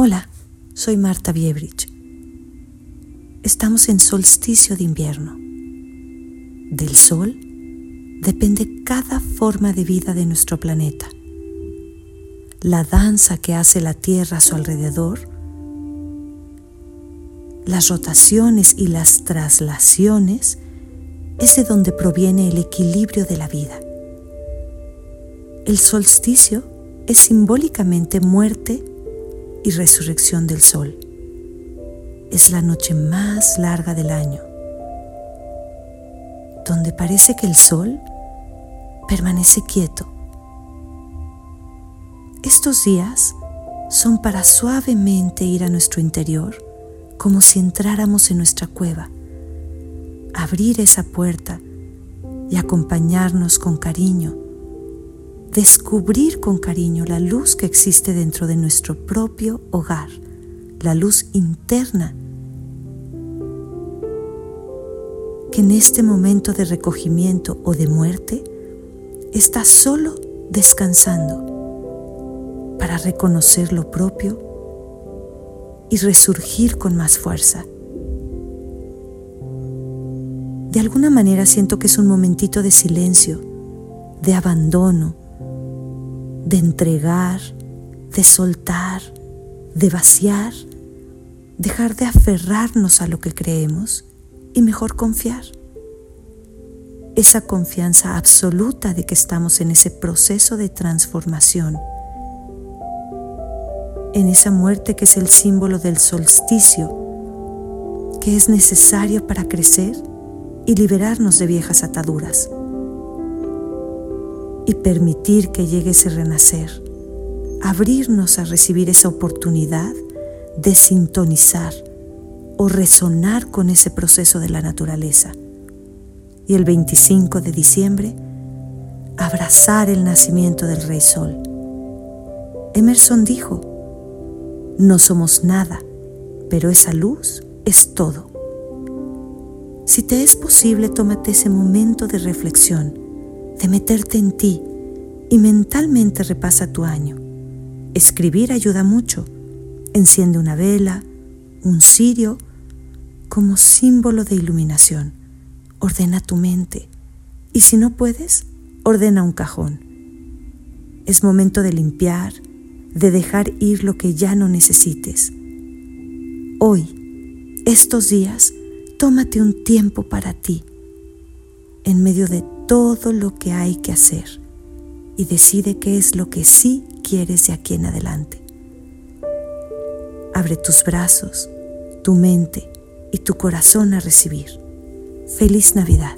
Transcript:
Hola, soy Marta Biebrich. Estamos en solsticio de invierno. Del sol depende cada forma de vida de nuestro planeta. La danza que hace la Tierra a su alrededor, las rotaciones y las traslaciones es de donde proviene el equilibrio de la vida. El solsticio es simbólicamente muerte y resurrección del sol. Es la noche más larga del año, donde parece que el sol permanece quieto. Estos días son para suavemente ir a nuestro interior, como si entráramos en nuestra cueva, abrir esa puerta y acompañarnos con cariño descubrir con cariño la luz que existe dentro de nuestro propio hogar, la luz interna, que en este momento de recogimiento o de muerte está solo descansando para reconocer lo propio y resurgir con más fuerza. De alguna manera siento que es un momentito de silencio, de abandono, de entregar, de soltar, de vaciar, dejar de aferrarnos a lo que creemos y mejor confiar. Esa confianza absoluta de que estamos en ese proceso de transformación, en esa muerte que es el símbolo del solsticio, que es necesario para crecer y liberarnos de viejas ataduras y permitir que llegue ese renacer, abrirnos a recibir esa oportunidad de sintonizar o resonar con ese proceso de la naturaleza. Y el 25 de diciembre, abrazar el nacimiento del Rey Sol. Emerson dijo, no somos nada, pero esa luz es todo. Si te es posible, tómate ese momento de reflexión de meterte en ti y mentalmente repasa tu año. Escribir ayuda mucho. Enciende una vela, un cirio, como símbolo de iluminación. Ordena tu mente y si no puedes, ordena un cajón. Es momento de limpiar, de dejar ir lo que ya no necesites. Hoy, estos días, tómate un tiempo para ti, en medio de todo lo que hay que hacer y decide qué es lo que sí quieres de aquí en adelante. Abre tus brazos, tu mente y tu corazón a recibir. Feliz Navidad.